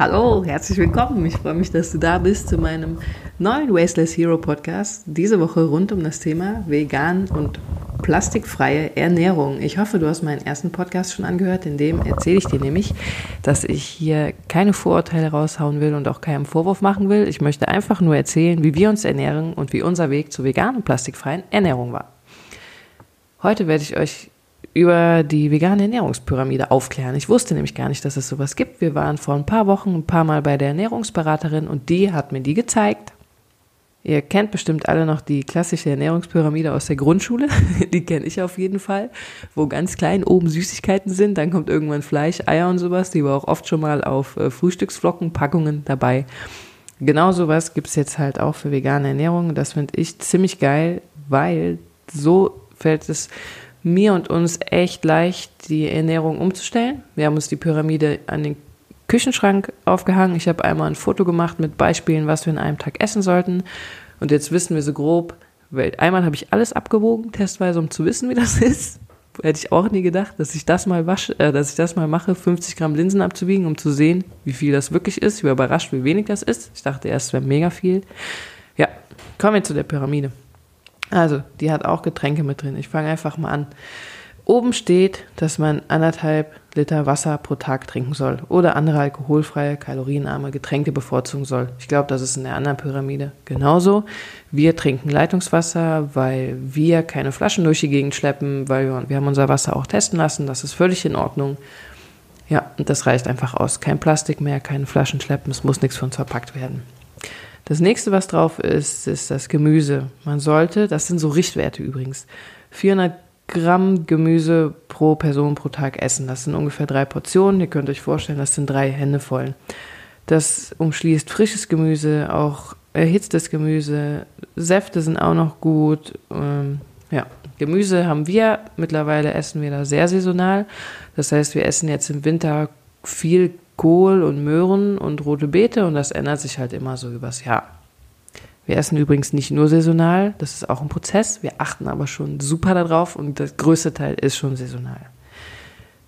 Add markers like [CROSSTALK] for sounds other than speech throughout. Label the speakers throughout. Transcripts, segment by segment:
Speaker 1: Hallo, herzlich willkommen. Ich freue mich, dass du da bist zu meinem neuen Wasteless Hero Podcast. Diese Woche rund um das Thema vegan und plastikfreie Ernährung. Ich hoffe, du hast meinen ersten Podcast schon angehört. In dem erzähle ich dir nämlich, dass ich hier keine Vorurteile raushauen will und auch keinen Vorwurf machen will. Ich möchte einfach nur erzählen, wie wir uns ernähren und wie unser Weg zur veganen und plastikfreien Ernährung war. Heute werde ich euch über die vegane Ernährungspyramide aufklären. Ich wusste nämlich gar nicht, dass es sowas gibt. Wir waren vor ein paar Wochen ein paar Mal bei der Ernährungsberaterin und die hat mir die gezeigt. Ihr kennt bestimmt alle noch die klassische Ernährungspyramide aus der Grundschule. [LAUGHS] Die kenne ich auf jeden Fall, wo ganz klein oben Süßigkeiten sind, dann kommt irgendwann Fleisch, Eier und sowas. Die war auch oft schon mal auf äh, Frühstücksflocken, Packungen dabei. Genau sowas gibt es jetzt halt auch für vegane Ernährung. Das finde ich ziemlich geil, weil so fällt es mir und uns echt leicht, die Ernährung umzustellen. Wir haben uns die Pyramide an den Küchenschrank aufgehangen. Ich habe einmal ein Foto gemacht mit Beispielen, was wir in einem Tag essen sollten. Und jetzt wissen wir so grob, einmal habe ich alles abgewogen, testweise, um zu wissen, wie das [LAUGHS] ist. Hätte ich auch nie gedacht, dass ich das mal wasche, äh, dass ich das mal mache, 50 Gramm Linsen abzuwiegen, um zu sehen, wie viel das wirklich ist. Ich war überrascht, wie wenig das ist. Ich dachte erst, es wäre mega viel. Ja, kommen wir zu der Pyramide. Also, die hat auch Getränke mit drin. Ich fange einfach mal an. Oben steht, dass man anderthalb Liter Wasser pro Tag trinken soll oder andere alkoholfreie, kalorienarme Getränke bevorzugen soll. Ich glaube, das ist in der anderen Pyramide genauso. Wir trinken Leitungswasser, weil wir keine Flaschen durch die Gegend schleppen, weil wir, wir haben unser Wasser auch testen lassen. Das ist völlig in Ordnung. Ja, und das reicht einfach aus. Kein Plastik mehr, keine Flaschen schleppen, es muss nichts für uns verpackt werden. Das nächste, was drauf ist, ist das Gemüse. Man sollte, das sind so Richtwerte übrigens, 400 Gramm Gemüse pro Person pro Tag essen. Das sind ungefähr drei Portionen. Ihr könnt euch vorstellen, das sind drei Hände voll. Das umschließt frisches Gemüse, auch erhitztes Gemüse. Säfte sind auch noch gut. Ähm, ja, Gemüse haben wir. Mittlerweile essen wir da sehr saisonal. Das heißt, wir essen jetzt im Winter viel Kohl und Möhren und rote Beete und das ändert sich halt immer so übers Jahr. Wir essen übrigens nicht nur saisonal, das ist auch ein Prozess. Wir achten aber schon super darauf und der größte Teil ist schon saisonal.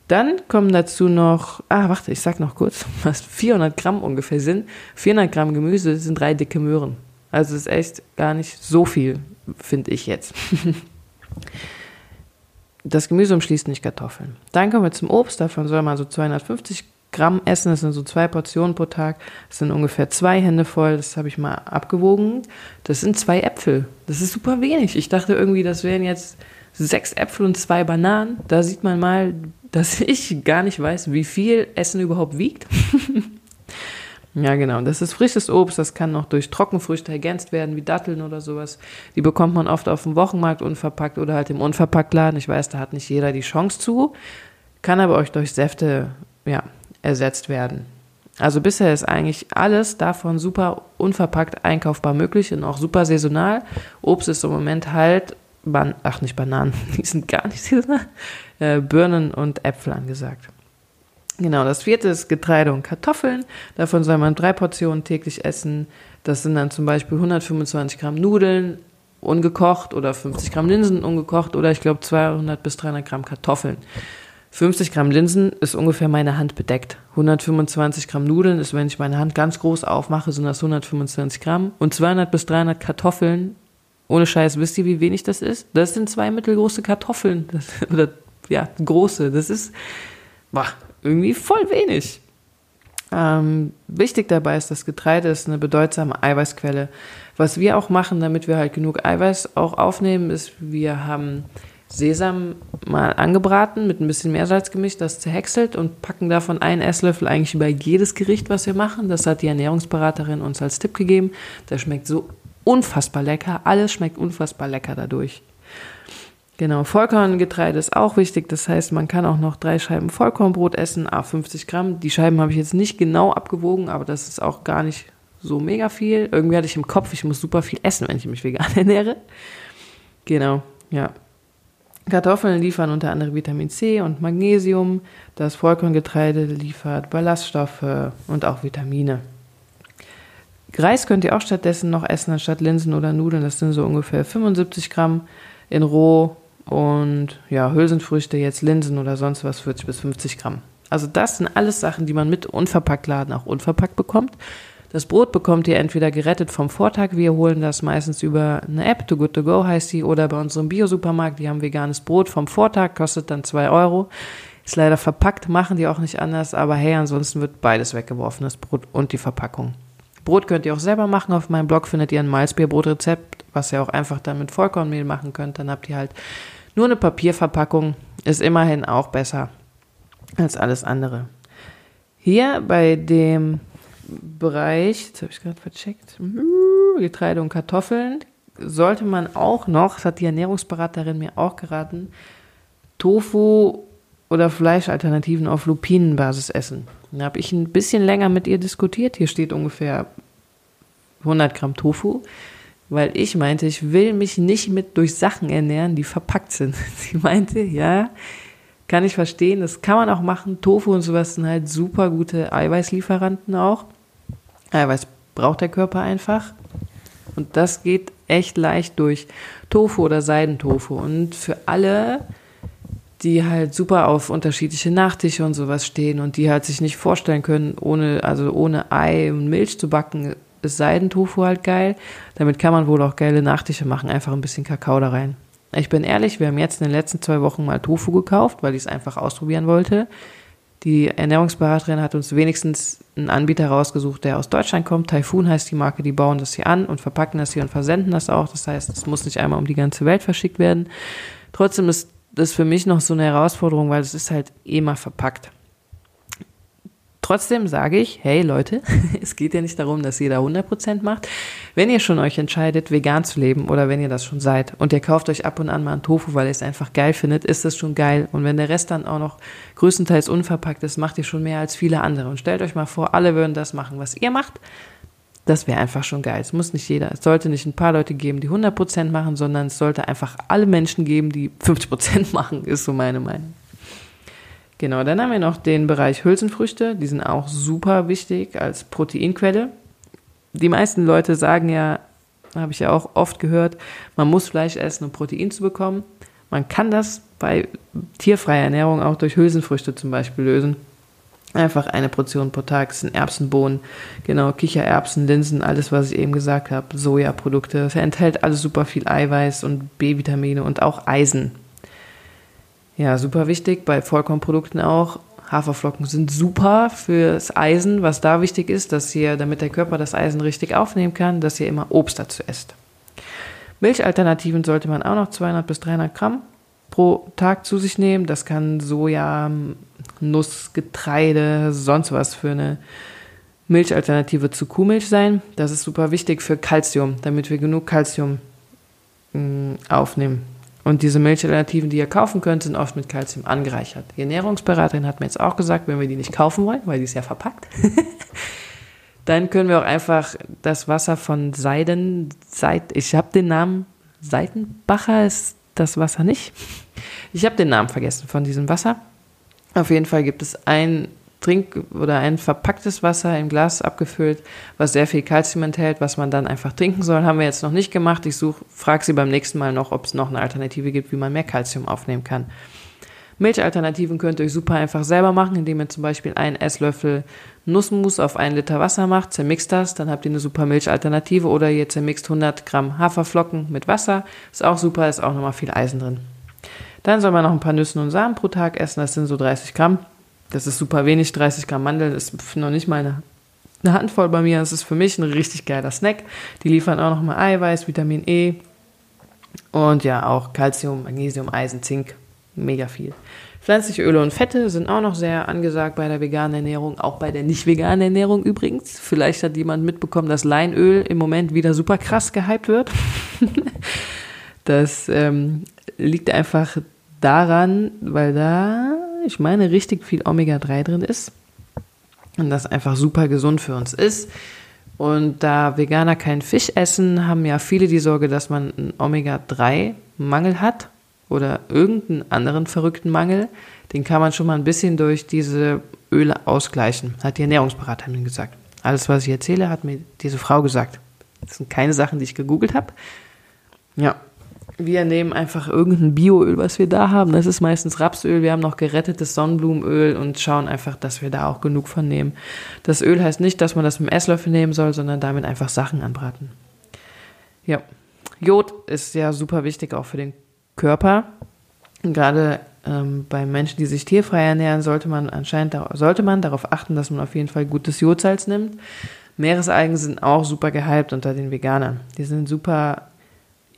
Speaker 1: Dann kommen dazu noch, ah, warte, ich sag noch kurz, [LAUGHS] was 400 Gramm ungefähr sind. 400 Gramm Gemüse sind drei dicke Möhren. Also ist echt gar nicht so viel, finde ich jetzt. [LAUGHS] Das Gemüse umschließt nicht Kartoffeln. Dann kommen wir zum Obst, davon soll man so 250 Gramm essen, das sind so zwei Portionen pro Tag, das sind ungefähr zwei Hände voll, das habe ich mal abgewogen. Das sind zwei Äpfel, das ist super wenig. Ich dachte irgendwie, das wären jetzt sechs Äpfel und zwei Bananen. Da sieht man mal, dass [LAUGHS] ich gar nicht weiß, wie viel Essen überhaupt wiegt. [LAUGHS] ja, genau. Das ist frisches Obst, das kann noch durch Trockenfrüchte ergänzt werden, wie Datteln oder sowas. Die bekommt man oft auf dem Wochenmarkt unverpackt oder halt im Unverpacktladen. Ich weiß, da hat nicht jeder die Chance zu. Kann aber euch durch Säfte, ja, ersetzt werden. Also bisher ist eigentlich alles davon super unverpackt einkaufbar möglich und auch super saisonal. Obst ist im Moment halt, Ban ach nicht Bananen, [LAUGHS] die sind gar nicht saisonal, äh, Birnen und Äpfel angesagt. Genau, das vierte ist Getreide und Kartoffeln. Davon soll man drei Portionen täglich essen. Das sind dann zum Beispiel 125 Gramm Nudeln ungekocht oder 50 Gramm Linsen ungekocht oder ich glaube 200 bis 300 Gramm Kartoffeln. 50 Gramm Linsen ist ungefähr meine Hand bedeckt. 125 Gramm Nudeln ist, wenn ich meine Hand ganz groß aufmache, sind das 125 Gramm. Und 200 bis 300 Kartoffeln, ohne Scheiß, wisst ihr, wie wenig das ist? Das sind zwei mittelgroße Kartoffeln. Das, [LAUGHS] oder, ja, große. Das ist, boah, irgendwie voll wenig. Ähm, wichtig dabei ist, das Getreide ist eine bedeutsame Eiweißquelle. Was wir auch machen, damit wir halt genug Eiweiß auch aufnehmen, ist, wir haben Sesam mal angebraten, mit ein bisschen Meersalz gemischt, das zerhäckselt und packen davon einen Esslöffel eigentlich über jedes Gericht, was wir machen. Das hat die Ernährungsberaterin uns als Tipp gegeben. Das schmeckt so unfassbar lecker. Alles schmeckt unfassbar lecker dadurch. Genau, Vollkorngetreide ist auch wichtig. Das heißt, man kann auch noch drei Scheiben Vollkornbrot essen, a 50 Gramm. Die Scheiben habe ich jetzt nicht genau abgewogen, aber das ist auch gar nicht so mega viel. Irgendwie hatte ich im Kopf, ich muss super viel essen, wenn ich mich vegan [LAUGHS] ernähre. Genau, ja. Kartoffeln liefern unter anderem Vitamin C und Magnesium. Das Vollkorngetreide liefert Ballaststoffe und auch Vitamine. Reis könnt ihr auch stattdessen noch essen, anstatt Linsen oder Nudeln. Das sind so ungefähr 75 Gramm in roh. Und ja, Hülsenfrüchte, jetzt Linsen oder sonst was, 40 bis 50 Gramm. Also das sind alles Sachen, die man mit Unverpacktladen auch unverpackt bekommt. Das Brot bekommt ihr entweder gerettet vom Vortag, wir holen das meistens über eine App, Too Good To Go heißt sie, oder bei unserem Bio-Supermarkt, die haben veganes Brot vom Vortag, kostet dann zwei Euro. Ist leider verpackt, machen die auch nicht anders, aber hey, ansonsten wird beides weggeworfen, das Brot und die Verpackung. Brot könnt ihr auch selber machen. Auf meinem Blog findet ihr ein Malzbierbrotrezept, was ihr auch einfach dann mit Vollkornmehl machen könnt. Dann habt ihr halt nur eine Papierverpackung. Ist immerhin auch besser als alles andere. Hier bei dem Bereich, jetzt habe ich gerade vercheckt, Getreide und Kartoffeln, sollte man auch noch, das hat die Ernährungsberaterin mir auch geraten, Tofu oder Fleischalternativen auf Lupinenbasis essen. Da habe ich ein bisschen länger mit ihr diskutiert. Hier steht ungefähr 100 Gramm Tofu, weil ich meinte, ich will mich nicht mit durch Sachen ernähren, die verpackt sind. [LAUGHS] Sie meinte, ja, kann ich verstehen, das kann man auch machen. Tofu und sowas sind halt super gute Eiweißlieferanten auch. Eiweiß braucht der Körper einfach. Und das geht echt leicht durch Tofu oder Seidentofu. Und für alle, die halt super auf unterschiedliche Nachtische und sowas stehen und die halt sich nicht vorstellen können, ohne, also ohne Ei und Milch zu backen, ist Seidentofu halt geil. Damit kann man wohl auch geile Nachtische machen. Einfach ein bisschen Kakao da rein. Ich bin ehrlich, wir haben jetzt in den letzten zwei Wochen mal Tofu gekauft, weil ich es einfach ausprobieren wollte. Die Ernährungsberaterin hat uns wenigstens einen Anbieter rausgesucht, der aus Deutschland kommt. Typhoon heißt die Marke, die bauen das hier an und verpacken das hier und versenden das auch. Das heißt, es muss nicht einmal um die ganze Welt verschickt werden. Trotzdem ist das für mich noch so eine Herausforderung, weil es ist halt eh mal verpackt. Trotzdem sage ich, hey Leute, [LAUGHS] es geht ja nicht darum, dass jeder 100% macht. Wenn ihr schon euch entscheidet, vegan zu leben oder wenn ihr das schon seid und ihr kauft euch ab und an mal einen Tofu, weil ihr es einfach geil findet, ist das schon geil. Und wenn der Rest dann auch noch größtenteils unverpackt ist, macht ihr schon mehr als viele andere. Und stellt euch mal vor, alle würden das machen, was ihr macht. Das wäre einfach schon geil. Es muss nicht jeder, es sollte nicht ein paar Leute geben, die 100% machen, sondern es sollte einfach alle Menschen geben, die 50% [LAUGHS] machen, ist so meine Meinung. Genau, dann haben wir noch den Bereich Hülsenfrüchte. Die sind auch super wichtig als Proteinquelle. Die meisten Leute sagen ja, habe ich ja auch oft gehört, man muss Fleisch essen, um Protein zu bekommen. Man kann das bei tierfreier Ernährung auch durch Hülsenfrüchte zum Beispiel lösen. Einfach eine Portion pro Tag sind Erbsenbohnen, genau, Kichererbsen, Linsen, alles, was ich eben gesagt habe, Sojaprodukte. Es enthält alles super viel Eiweiß und B-Vitamine und auch Eisen. Ja, super wichtig bei Vollkornprodukten auch. Haferflocken sind super fürs Eisen. Was da wichtig ist, dass ihr, damit der Körper das Eisen richtig aufnehmen kann, dass ihr immer Obst dazu esst. Milchalternativen sollte man auch noch 200 bis 300 Gramm pro Tag zu sich nehmen. Das kann Soja, Nuss, Getreide, sonst was für eine Milchalternative zu Kuhmilch sein. Das ist super wichtig für Kalzium, damit wir genug Kalzium mm, aufnehmen. Und diese Milchalternativen, die ihr kaufen könnt, sind oft mit Kalzium angereichert. Die Ernährungsberaterin hat mir jetzt auch gesagt, wenn wir die nicht kaufen wollen, weil die ist ja verpackt, [LAUGHS] dann können wir auch einfach das Wasser von Seiden, Seit, ich habe den Namen, Seitenbacher ist das Wasser nicht. Ich habe den Namen vergessen von diesem Wasser. Auf jeden Fall gibt es ein Trink- oder ein verpacktes Wasser im Glas abgefüllt, was sehr viel Kalzium enthält, was man dann einfach trinken soll. Haben wir jetzt noch nicht gemacht. Ich suche, frage sie beim nächsten Mal noch, ob es noch eine Alternative gibt, wie man mehr Kalzium aufnehmen kann. Milchalternativen könnt ihr euch super einfach selber machen, indem ihr zum Beispiel einen Esslöffel Nussmus auf einen Liter Wasser macht, zermixt das, dann habt ihr eine super Milchalternative oder ihr zermixt 100 Gramm Haferflocken mit Wasser, ist auch super, ist auch nochmal viel Eisen drin. Dann soll man noch ein paar Nüsse und Samen pro Tag essen, das sind so 30 Gramm. Das ist super wenig, 30 Gramm Mandeln ist noch nicht mal eine, eine Handvoll bei mir. Das ist für mich ein richtig geiler Snack. Die liefern auch nochmal Eiweiß, Vitamin E und ja auch Calcium, Magnesium, Eisen, Zink. Mega viel. Pflanzliche Öle und Fette sind auch noch sehr angesagt bei der veganen Ernährung, auch bei der nicht veganen Ernährung übrigens. Vielleicht hat jemand mitbekommen, dass Leinöl im Moment wieder super krass gehypt wird. [LAUGHS] das ähm, liegt einfach daran, weil da ich meine, richtig viel Omega-3 drin ist. Und das einfach super gesund für uns ist. Und da Veganer keinen Fisch essen, haben ja viele die Sorge, dass man einen Omega-3-Mangel hat oder irgendeinen anderen verrückten Mangel. Den kann man schon mal ein bisschen durch diese Öle ausgleichen, hat die Ernährungsberaterin gesagt. Alles, was ich erzähle, hat mir diese Frau gesagt. Das sind keine Sachen, die ich gegoogelt habe. Ja, wir nehmen einfach irgendein Bioöl, was wir da haben. Das ist meistens Rapsöl. Wir haben noch gerettetes Sonnenblumenöl und schauen einfach, dass wir da auch genug von nehmen. Das Öl heißt nicht, dass man das mit dem Esslöffel nehmen soll, sondern damit einfach Sachen anbraten. Ja. Jod ist ja super wichtig auch für den Körper. Gerade ähm, bei Menschen, die sich tierfrei ernähren, sollte man anscheinend sollte man darauf achten, dass man auf jeden Fall gutes Jodsalz nimmt. Meeresalgen sind auch super gehypt unter den Veganern. Die sind super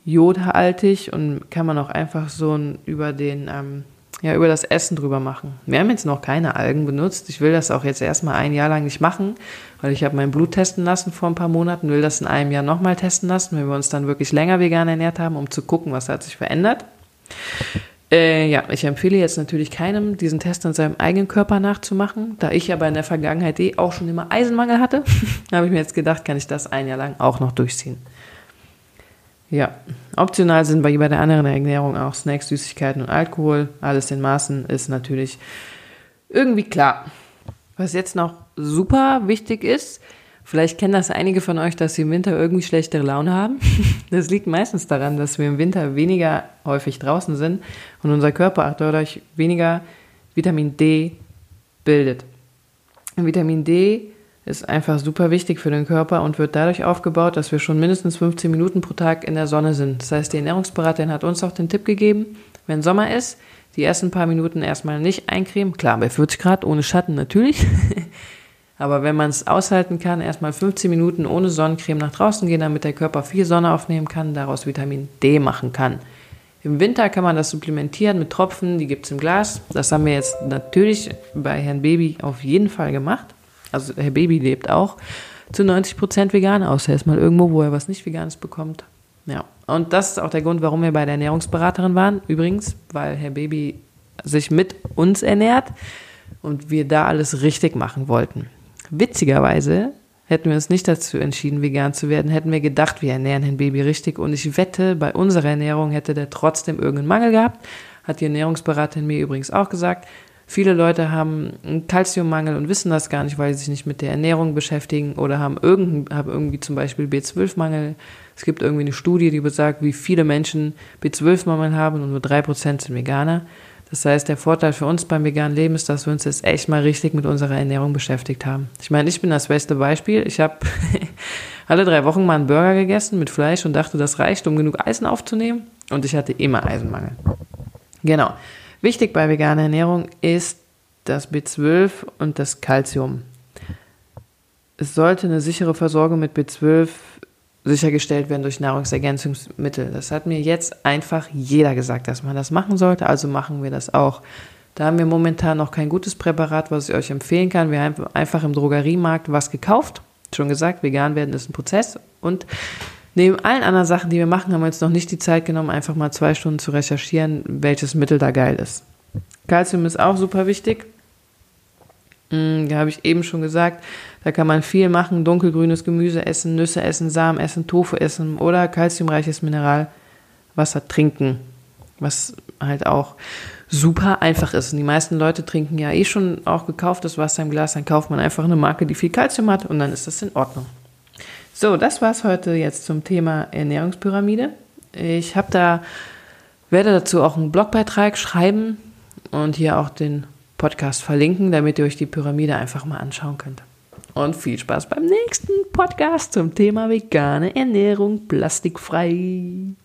Speaker 1: jodhaltig und kann man auch einfach so über den, ähm, ja, über das Essen drüber machen. Wir haben jetzt noch keine Algen benutzt. Ich will das auch jetzt erstmal ein Jahr lang nicht machen, weil ich habe mein Blut testen lassen vor ein paar Monaten, will das in einem Jahr nochmal testen lassen, wenn wir uns dann wirklich länger vegan ernährt haben, um zu gucken, was hat sich verändert. Äh, ja, ich empfehle jetzt natürlich keinem, diesen Test an seinem eigenen Körper nachzumachen. Da ich aber in der Vergangenheit eh auch schon immer Eisenmangel hatte, [LAUGHS] habe ich mir jetzt gedacht, kann ich das ein Jahr lang auch noch durchziehen. Ja, optional sind bei, bei der anderen Ernährung auch Snacks, Süßigkeiten und Alkohol. Alles in Maßen ist natürlich irgendwie klar. Was jetzt noch super wichtig ist, vielleicht kennen das einige von euch, dass sie im Winter irgendwie schlechtere Laune haben. [LAUGHS] Das liegt meistens daran, dass wir im Winter weniger häufig draußen sind und unser Körper dadurch weniger Vitamin D bildet. Vitamin D ist einfach super wichtig für den Körper und wird dadurch aufgebaut, dass wir schon mindestens 15 Minuten pro Tag in der Sonne sind. Das heißt, die Ernährungsberaterin hat uns auch den Tipp gegeben, wenn Sommer ist, die ersten paar Minuten erstmal nicht eincremen. Klar, bei 40 Grad ohne Schatten natürlich. [LAUGHS] Aber wenn man es aushalten kann, erstmal 15 Minuten ohne Sonnencreme nach draußen gehen, damit der Körper viel Sonne aufnehmen kann, daraus Vitamin D machen kann. Im Winter kann man das supplementieren mit Tropfen, die gibt es im Glas. Das haben wir jetzt natürlich bei Herrn Baby auf jeden Fall gemacht also Herr Baby lebt auch zu 90 Prozent vegan, außer er ist mal irgendwo, wo er was nicht Veganes bekommt. Ja, und das ist auch der Grund, warum wir bei der Ernährungsberaterin waren. Übrigens, weil Herr Baby sich mit uns ernährt und wir da alles richtig machen wollten. Witzigerweise hätten wir uns nicht dazu entschieden, vegan zu werden, hätten wir gedacht, wir ernähren Herrn Baby richtig. Und ich wette, bei unserer Ernährung hätte der trotzdem irgendeinen Mangel gehabt. Hat die Ernährungsberaterin mir übrigens auch gesagt. Viele Leute haben einen Kalziummangel und wissen das gar nicht, weil sie sich nicht mit der Ernährung beschäftigen oder haben, irgend, haben irgendwie zum Beispiel B12-Mangel. Es gibt irgendwie eine Studie, die besagt, wie viele Menschen B12-Mangel haben und nur drei Prozent sind Veganer. Das heißt, der Vorteil für uns beim veganen Leben ist, dass wir uns jetzt echt mal richtig mit unserer Ernährung beschäftigt haben. Ich meine, ich bin das beste Beispiel. Ich habe [LAUGHS] alle drei Wochen mal einen Burger gegessen mit Fleisch und dachte, das reicht, um genug Eisen aufzunehmen. Und ich hatte immer Eisenmangel. Genau. Wichtig bei veganer Ernährung ist das B12 und das Calcium. Es sollte eine sichere Versorgung mit B12 sichergestellt werden durch Nahrungsergänzungsmittel. Das hat mir jetzt einfach jeder gesagt, dass man das machen sollte, also machen wir das auch. Da haben wir momentan noch kein gutes Präparat, was ich euch empfehlen kann. Wir haben einfach im Drogeriemarkt was gekauft. Schon gesagt, vegan werden ist ein Prozess und Neben allen anderen Sachen, die wir machen, haben wir uns noch nicht die Zeit genommen, einfach mal zwei Stunden zu recherchieren, welches Mittel da geil ist. Calcium ist auch super wichtig. Da habe ich eben schon gesagt, da kann man viel machen, dunkelgrünes Gemüse essen, Nüsse essen, Samen essen, Tofu essen oder kalziumreiches Mineralwasser trinken, was halt auch super einfach ist. Und die meisten Leute trinken ja eh schon auch gekauftes Wasser im Glas, dann kauft man einfach eine Marke, die viel Kalzium hat und dann ist das in Ordnung. So, das war's heute jetzt zum Thema Ernährungspyramide. Ich habe da werde dazu auch einen Blogbeitrag schreiben und hier auch den Podcast verlinken, damit ihr euch die Pyramide einfach mal anschauen könnt. Und viel Spaß beim nächsten Podcast zum Thema vegane Ernährung plastikfrei.